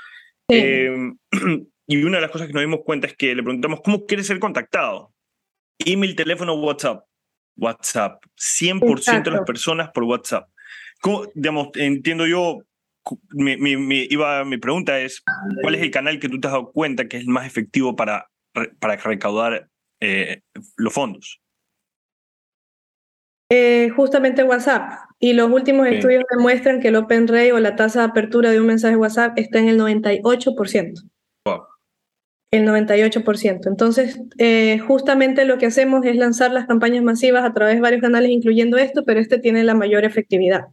Sí. Eh, y una de las cosas que nos dimos cuenta es que le preguntamos, ¿cómo quieres ser contactado? Email, teléfono, WhatsApp. WhatsApp. 100% de las Exacto. personas por WhatsApp. ¿Cómo, digamos, entiendo yo, mi, mi, mi- iba, mi pregunta es, ¿cuál es el canal que tú te has dado cuenta que es el más efectivo para, para recaudar eh, los fondos? Eh, justamente WhatsApp. Y los últimos estudios demuestran que el open rate o la tasa de apertura de un mensaje WhatsApp está en el 98%. Wow. El 98%. Entonces, eh, justamente lo que hacemos es lanzar las campañas masivas a través de varios canales, incluyendo esto, pero este tiene la mayor efectividad.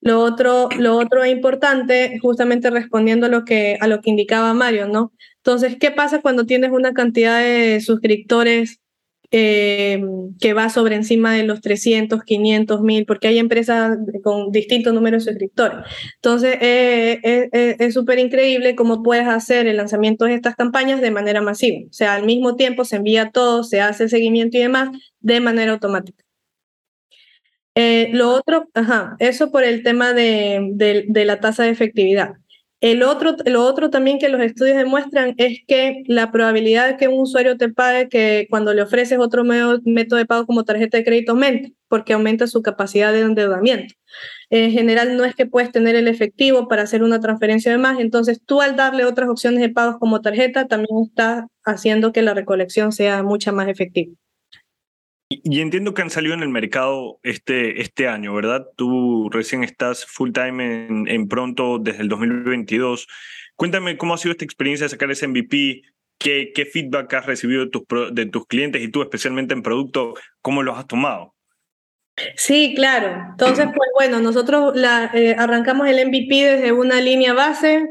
Lo otro, lo otro importante, justamente respondiendo a lo, que, a lo que indicaba Mario, ¿no? Entonces, ¿qué pasa cuando tienes una cantidad de suscriptores eh, que va sobre encima de los 300, 500 mil, porque hay empresas con distintos números de suscriptores. Entonces, eh, eh, eh, es súper increíble cómo puedes hacer el lanzamiento de estas campañas de manera masiva. O sea, al mismo tiempo se envía todo, se hace seguimiento y demás de manera automática. Eh, lo otro, ajá, eso por el tema de, de- de la tasa de efectividad. El otro, lo otro también que los estudios demuestran es que la probabilidad de que un usuario te pague que cuando le ofreces otro medio- método de pago como tarjeta de crédito aumenta, porque aumenta su capacidad de endeudamiento. En general no es que puedes tener el efectivo para hacer una transferencia de más, entonces tú al darle otras opciones de pagos como tarjeta también estás haciendo que la recolección sea mucha más efectiva. Y entiendo que han salido en el mercado este, este año, ¿verdad? Tú recién estás full time en, pronto desde el 2022. Cuéntame cómo ha sido esta experiencia de sacar ese MVP, qué, qué feedback has recibido de tus, de tus clientes y tú especialmente en producto, cómo los has tomado. Sí, claro. Entonces, pues bueno, nosotros eh, arrancamos el MVP desde una línea base,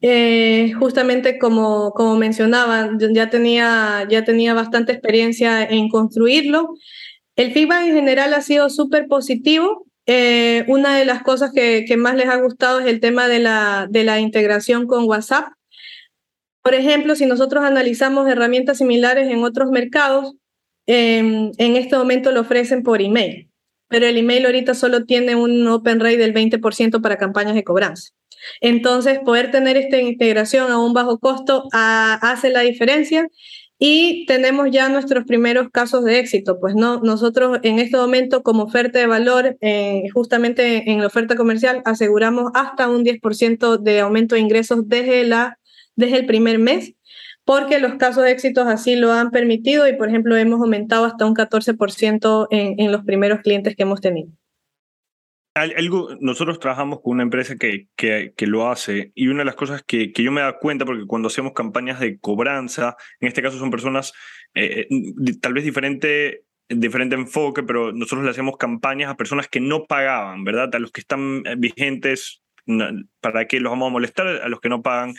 eh, justamente como, como mencionaba, ya tenía, ya tenía bastante experiencia en construirlo. El feedback en general ha sido súper positivo. Eh, una de las cosas que, que más les ha gustado es el tema de la, de la integración con WhatsApp. Por ejemplo, si nosotros analizamos herramientas similares en otros mercados, en este momento lo ofrecen por email pero el email ahorita solo tiene un open rate del 20% para campañas de cobranza. Entonces, poder tener esta integración a un bajo costo ah, hace la diferencia y tenemos ya nuestros primeros casos de éxito. Pues no, nosotros en este momento como oferta de valor, eh, justamente en la oferta comercial, aseguramos hasta un 10% de aumento de ingresos desde, la, desde el primer mes porque los casos de éxitos así lo han permitido y, por ejemplo, hemos aumentado hasta un 14% en, en los primeros clientes que hemos tenido. Al- Algo, nosotros trabajamos con una empresa que, que, que lo hace y una de las cosas que, que yo me da cuenta, porque cuando hacemos campañas de cobranza, en este caso son personas eh, di- tal vez diferente, diferente enfoque, pero nosotros le hacemos campañas a personas que no pagaban, ¿verdad? A los que están eh, vigentes, ¿para qué los vamos a molestar? A los que no pagan.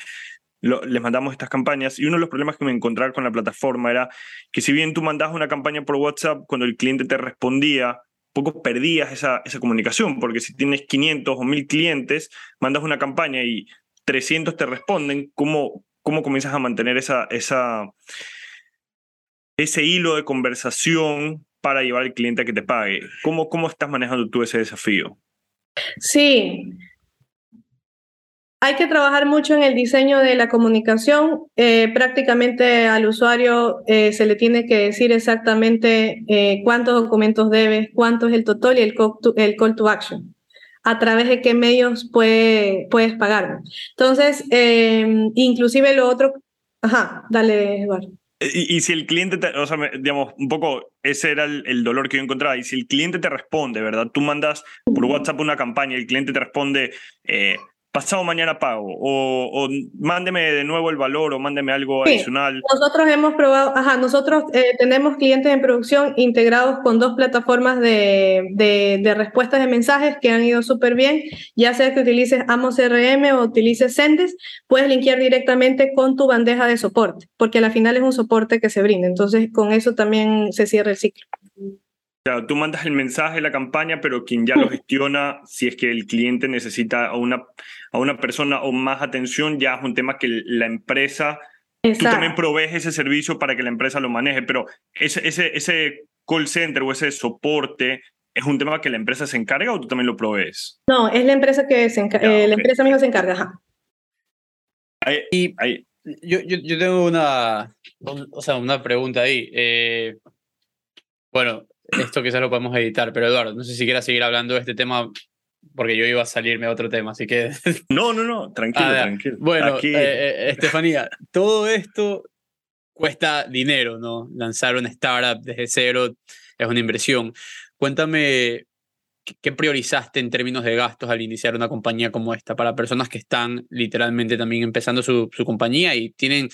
Les mandamos estas campañas y uno de los problemas que me encontraba con la plataforma era que si bien tú mandabas una campaña por WhatsApp, cuando el cliente te respondía, poco perdías esa, esa comunicación, porque si tienes 500 o 1000 clientes, mandas una campaña y 300 te responden, ¿cómo, cómo comienzas a mantener esa, esa, ese hilo de conversación para llevar al cliente a que te pague? ¿Cómo, cómo estás manejando tú ese desafío? Sí. Hay que trabajar mucho en el diseño de la comunicación. Eh, prácticamente al usuario eh, se le tiene que decir exactamente eh, cuántos documentos debes, cuánto es el total y el call to, el call to action. A través de qué medios puede, puedes pagarlo. Entonces, eh, inclusive lo otro... Ajá, dale, Eduardo. Y, y si el cliente, te, o sea, digamos, un poco ese era el, el dolor que yo encontraba. Y si el cliente te responde, ¿verdad? Tú mandas por WhatsApp una campaña y el cliente te responde, eh, pasado mañana pago, o, o mándeme de nuevo el valor, o mándeme algo Sí, adicional. Nosotros hemos probado, ajá, nosotros eh, tenemos clientes en producción integrados con dos plataformas de, de, de respuestas de mensajes que han ido súper bien, ya sea que utilices Amo CRM o utilices Sendes, puedes linkear directamente con tu bandeja de soporte, porque al final es un soporte que se brinda, entonces con eso también se cierra el ciclo. O sea, tú mandas el mensaje, la campaña, pero quien ya lo gestiona, si es que el cliente necesita a una, a una persona o más atención, ya es un tema que la empresa, tú Exacto. también provees ese servicio para que la empresa lo maneje, pero ese, ese, ese call center o ese soporte es un tema que la empresa se encarga o tú también lo provees. No, es la empresa que se enca- Ya, eh, la empresa misma se encarga, ajá. Ahí- Y ahí- yo, yo, yo tengo una, o sea, una pregunta ahí. Eh, bueno, esto quizás lo podemos editar, pero Eduardo, no sé si quieras seguir hablando de este tema, porque yo iba a salirme a otro tema, así que... No, no, no, tranquilo, Ah, tranquilo. Bueno, Aquí- eh, eh, Estefanía, todo esto cuesta dinero, ¿no? Lanzar una startup desde cero es una inversión. Cuéntame, ¿qué- ¿qué priorizaste en términos de gastos al iniciar una compañía como esta para personas que están literalmente también empezando su, su compañía y tienen...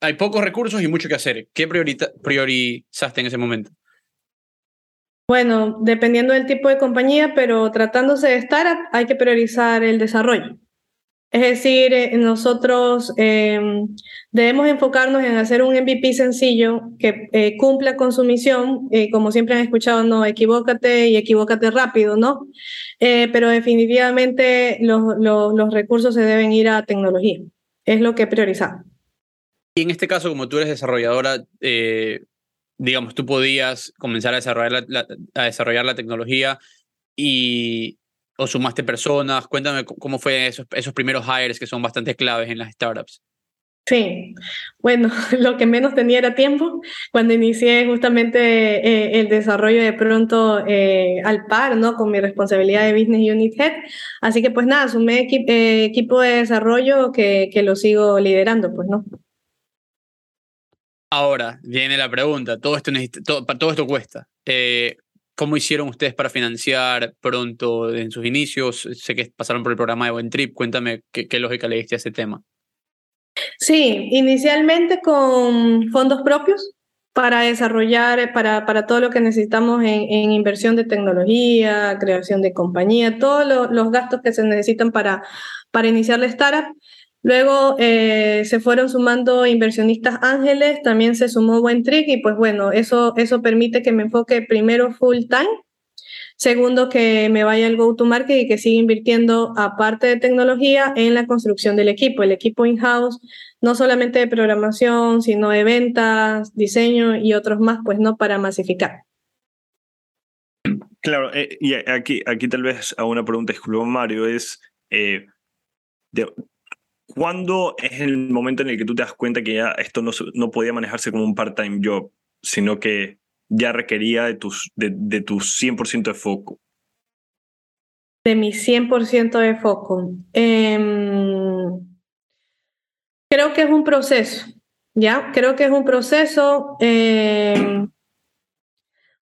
hay pocos recursos y mucho que hacer. ¿Qué priorizaste en ese momento? Bueno, dependiendo del tipo de compañía, pero tratándose de startup, hay que priorizar el desarrollo. Es decir, eh, nosotros eh, debemos enfocarnos en hacer un MVP sencillo que eh, cumpla con su misión. eh, como siempre han escuchado, no, equivócate y equivócate rápido, ¿no? Eh, pero definitivamente los, los, los recursos se deben ir a tecnología. Es lo que priorizamos. Y en este caso, como tú eres desarrolladora, eh, digamos, tú podías comenzar a desarrollar la, la- a desarrollar la tecnología y o sumaste personas? Cuéntame cómo fue esos, esos primeros hires que son bastante claves en las startups. Sí, bueno, lo que menos tenía era tiempo. Cuando inicié justamente eh, el desarrollo de pronto eh, al par, ¿no? Con mi responsabilidad de Business Unit Head. Así que pues nada, sumé equi- eh, equipo de desarrollo que, que lo sigo liderando, pues, ¿no? Ahora viene la pregunta, todo esto, todo, todo esto cuesta. Eh, ¿Cómo hicieron ustedes para financiar pronto en sus inicios? Sé que pasaron por el programa de Buen Trip, cuéntame qué, lógica le diste a ese tema. Sí, inicialmente con fondos propios para desarrollar, para, para todo lo que necesitamos en, inversión de tecnología, creación de compañía, todos lo- los gastos que se necesitan para, para iniciar la startup. Luego eh, se fueron sumando inversionistas ángeles, también se sumó Buen Trick y pues bueno, eso, eso permite que me enfoque primero full time Segundo, que me vaya al go-to-market y que siga invirtiendo, aparte de tecnología, en la construcción del equipo. El equipo in-house, no solamente de programación, sino de ventas, diseño y otros más, pues no para masificar. Claro, eh, y aquí, aquí tal vez hago una pregunta, disculpa Mario, es eh, de- ¿cuándo es el momento en el que tú te das cuenta que ya esto no, no podía manejarse como un part-time job, sino que ya requería de, de tu 100% de foco? De mi 100% de foco. Em, creo que es un proceso, ¿ya? Creo que es un proceso em,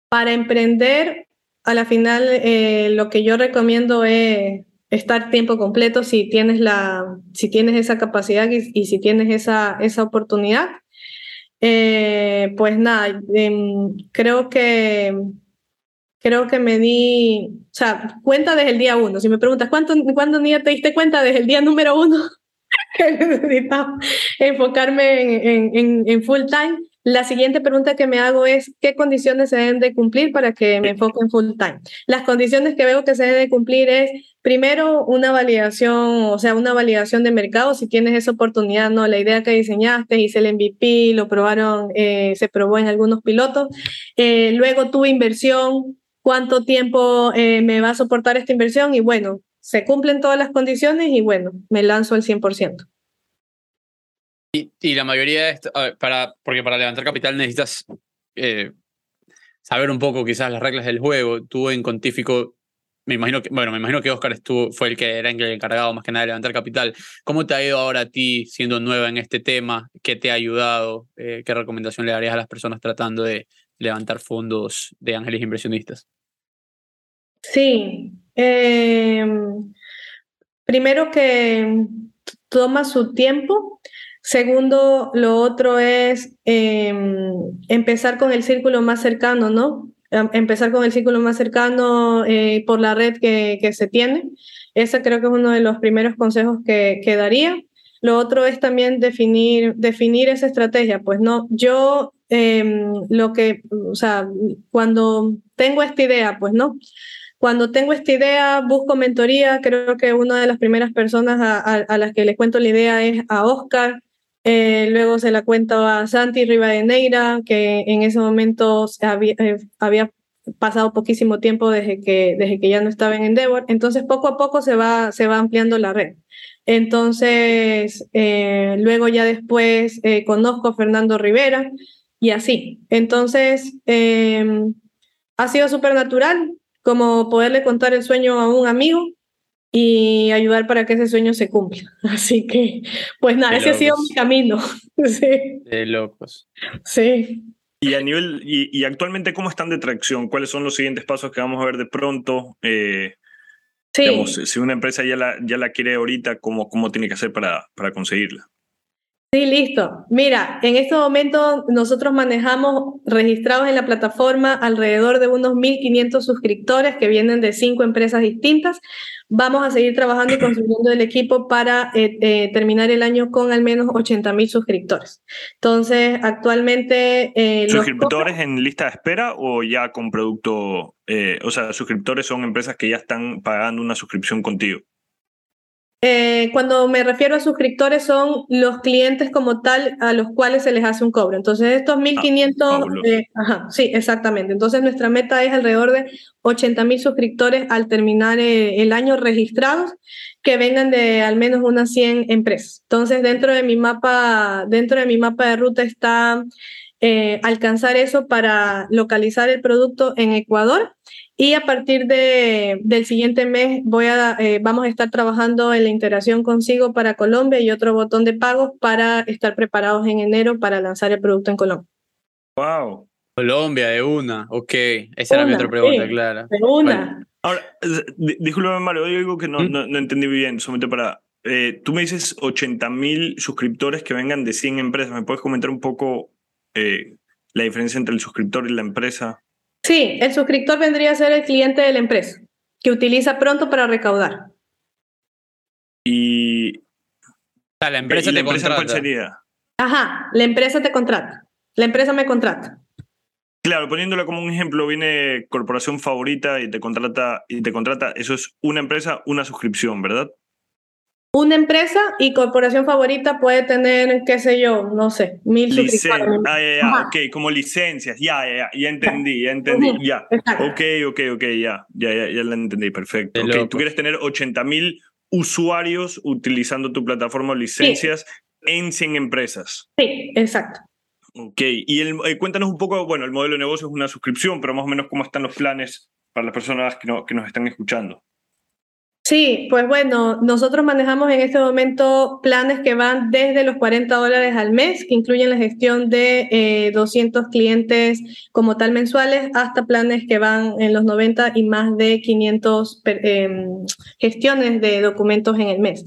para emprender. A la final, eh, lo que yo recomiendo es estar tiempo completo si tienes, la, si tienes esa capacidad y, y si tienes esa, esa oportunidad. Eh, pues nada, em, creo que creo que me di, o sea, cuenta desde el día uno. Si me preguntas, ¿cuánto, ¿cuándo día te diste cuenta? Desde el día número uno que necesitaba enfocarme en, en, en, en full time. La siguiente pregunta que me hago es, ¿qué condiciones se deben de cumplir para que me enfoque en full time? Las condiciones que veo que se deben de cumplir es, primero, una validación, o sea, una validación de mercado, si tienes esa oportunidad, ¿no? La idea que diseñaste, hice el MVP, lo probaron, eh, se probó en algunos pilotos. Eh, luego, tu inversión, cuánto tiempo eh, me va a soportar esta inversión y bueno, se cumplen todas las condiciones y bueno, me lanzo al 100%. Y, y la mayoría de esto, para, porque para levantar capital necesitas saber un poco quizás las reglas del juego. Tú en Contífico, me imagino que, bueno, me imagino que Oscar estuvo, fue el que era el encargado más que nada de levantar capital. ¿Cómo te ha ido ahora a ti siendo nueva en este tema? ¿Qué te ha ayudado? Eh, ¿Qué recomendación le darías a las personas tratando de levantar fondos de ángeles inversionistas? Sí. Eh, primero que toma su tiempo. Segundo, lo otro es eh, empezar con el círculo más cercano, ¿no? Em- Empezar con el círculo más cercano eh, por la red que, que se tiene. Ese creo que es uno de los primeros consejos que, que daría. Lo otro es también definir, definir esa estrategia. Pues no, yo em, lo que, o sea, cuando tengo esta idea, pues no, cuando tengo esta idea, busco mentoría. Creo que una de las primeras personas a, a- a las que le cuento la idea es a Oscar. Eh, luego se la cuento a Santi Rivadeneira, que en ese momento eh, había pasado poquísimo tiempo desde que, desde que ya no estaba en Endeavor. Entonces, poco a poco se va, se va ampliando la red. Entonces, eh, luego ya después conozco a Fernando Rivera y así. Entonces, ha sido súper natural como poderle contar el sueño a un amigo y ayudar para que ese sueño se cumpla. Así que, pues nada, ese ha sido mi camino. Sí, De locos. sí. Y a nivel, y, y actualmente, ¿cómo están de tracción? ¿Cuáles son los siguientes pasos que vamos a ver de pronto? Eh, Sí. digamos, si una empresa ya la, ya la quiere ahorita, ¿cómo, cómo tiene que hacer para, para conseguirla? Sí, listo. Mira, en este momento nosotros manejamos registrados en la plataforma alrededor de unos 1.500 suscriptores que vienen de cinco empresas distintas. Vamos a seguir trabajando y construyendo el equipo para eh, eh, terminar el año con al menos 80.000 suscriptores. Entonces, actualmente... eh, los ¿Suscriptores en lista de espera o ya con producto? o sea, suscriptores son empresas que ya están pagando una suscripción contigo. Eh, cuando me refiero a suscriptores son los clientes como tal a los cuales se les hace un cobro. Entonces estos 1.500, fabuloso. eh, ajá, sí, exactamente. Entonces nuestra meta es alrededor de 80.000 suscriptores al terminar eh, el año registrados que vengan de al menos unas 100 empresas. Entonces dentro de mi mapa, dentro de mi mapa de ruta está eh, alcanzar eso para localizar el producto en Ecuador y a partir de, del siguiente mes voy a, eh, vamos a estar trabajando en la integración consigo para Colombia y otro botón de pagos para estar preparados en enero para lanzar el producto en Colombia. Wow. Colombia, de una. Ok, esa era mi Una, otra pregunta, sí, Clara. de una. Ahora, eh, di- discúlpame, Mario, hay algo que no, ¿Mm? no, no entendí bien, solamente para... eh, tú me dices 80.000 suscriptores que vengan de 100 empresas. ¿Me puedes comentar un poco eh, la diferencia entre el suscriptor y la empresa? Sí, el suscriptor vendría a ser el cliente de la empresa que utiliza pronto para recaudar. Y, la empresa ¿y la te empresa cuál contrata. sería? Ajá, la empresa te contrata. La empresa me contrata. Claro, poniéndola como un ejemplo, viene corporación favorita y te contrata, y te contrata, eso es una empresa, una suscripción, ¿verdad? Una empresa y corporación favorita puede tener, qué sé yo, no sé, mil Licen suscriptores. ah, ya, ya, ok, como licencias, ya, ya, ya, ya entendí, ya entendí, ya. exacto. Ok, ok, ok, ya, ya, ya, ya la entendí, perfecto. De Ok, tú quieres tener 80 mil usuarios utilizando tu plataforma o licencias en 100 empresas. Sí, exacto. Ok, y el- eh, cuéntanos un poco, bueno, el modelo de negocio es una suscripción, pero más o menos cómo están los planes para las personas que, no- que nos están escuchando. Sí, pues bueno, nosotros manejamos en este momento planes que van desde los 40 dólares al mes, que incluyen la gestión de eh, 200 clientes como tal mensuales, hasta planes que van en los 90 y más de 500 per- em, gestiones de documentos en el mes.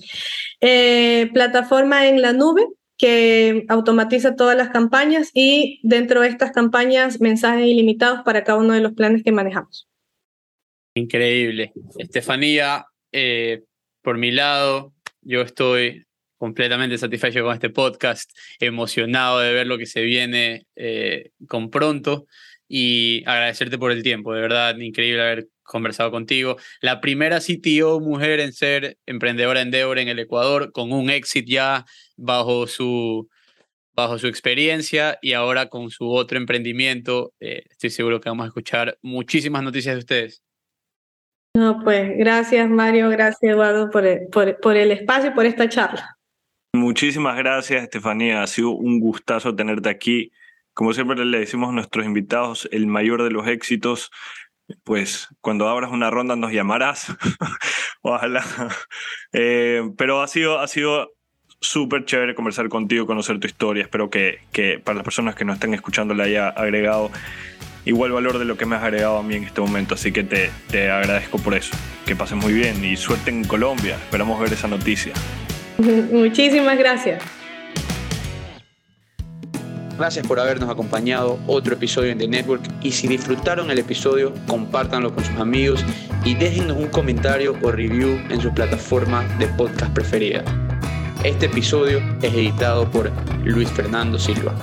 Eh, plataforma en la nube que automatiza todas las campañas y dentro de estas campañas mensajes ilimitados para cada uno de los planes que manejamos. Increíble. Estefanía, eh, por mi lado, yo estoy completamente satisfecho con este podcast, emocionado de ver lo que se viene eh, con pronto y agradecerte por el tiempo, de verdad, increíble haber conversado contigo. La primera CTO mujer en ser emprendedora Endeavor en el Ecuador, con un éxito ya bajo su, bajo su experiencia y ahora con su otro emprendimiento. eh, estoy seguro que vamos a escuchar muchísimas noticias de ustedes. No, pues gracias Mario, gracias Eduardo por el, por, el espacio y por esta charla. Muchísimas gracias, Estefanía. Ha sido un gustazo tenerte aquí. Como siempre le decimos a nuestros invitados, el mayor de los éxitos. Pues cuando abras una ronda nos llamarás. Ojalá. Eh, pero ha sido, ha sido súper chévere conversar contigo, conocer tu historia. Espero que, que para las personas que nos están escuchando le haya agregado igual valor de lo que me has agregado a mí en este momento. Así que te, te agradezco por eso. Que pases muy bien y suerte en Colombia. Esperamos ver esa noticia. Muchísimas gracias. Gracias por habernos acompañado otro episodio en The Network y si disfrutaron el episodio, compártanlo con sus amigos y déjennos un comentario o review en su plataforma de podcast preferida. Este episodio es editado por Luis Fernando Silva.